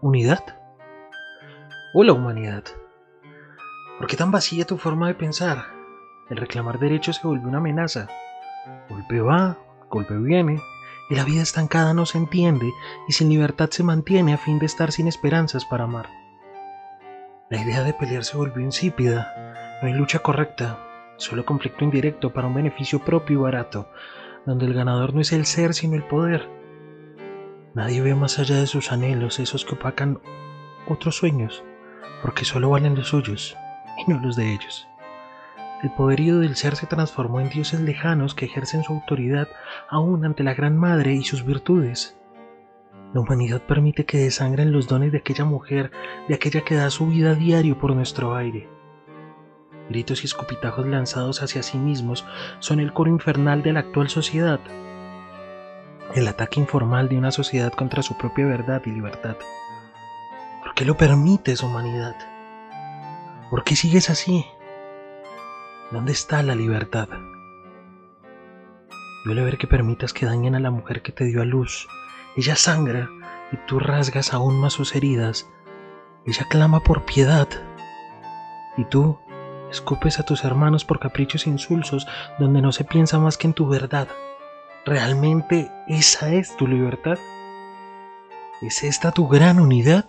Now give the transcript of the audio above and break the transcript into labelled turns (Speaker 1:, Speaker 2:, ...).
Speaker 1: ¿Unidad? ¿O la humanidad? ¿Por qué tan vacía tu forma de pensar? El reclamar derechos se vuelve una amenaza. Golpe va, golpe viene, y la vida estancada no se entiende y sin libertad se mantiene a fin de estar sin esperanzas para amar. La idea de pelear se volvió insípida, no hay lucha correcta, solo conflicto indirecto para un beneficio propio y barato, donde el ganador no es el ser sino el poder. Nadie ve más allá de sus anhelos, esos que opacan otros sueños, porque solo valen los suyos y no los de ellos. El poderío del ser se transformó en dioses lejanos que ejercen su autoridad aún ante la Gran Madre y sus virtudes. La humanidad permite que desangren los dones de aquella mujer, de aquella que da su vida diario por nuestro aire. Gritos y escupitajos lanzados hacia sí mismos son el coro infernal de la actual sociedad, el ataque informal de una sociedad contra su propia verdad y libertad. ¿Por qué lo permites, humanidad? ¿Por qué sigues así? ¿Dónde está la libertad? Duele ver que permitas que dañen a la mujer que te dio a luz. Ella sangra y tú rasgas aún más sus heridas. Ella clama por piedad. Y tú escupes a tus hermanos por caprichos insulsos donde no se piensa más que en tu verdad. ¿Realmente esa es tu libertad? ¿Es esta tu gran unidad?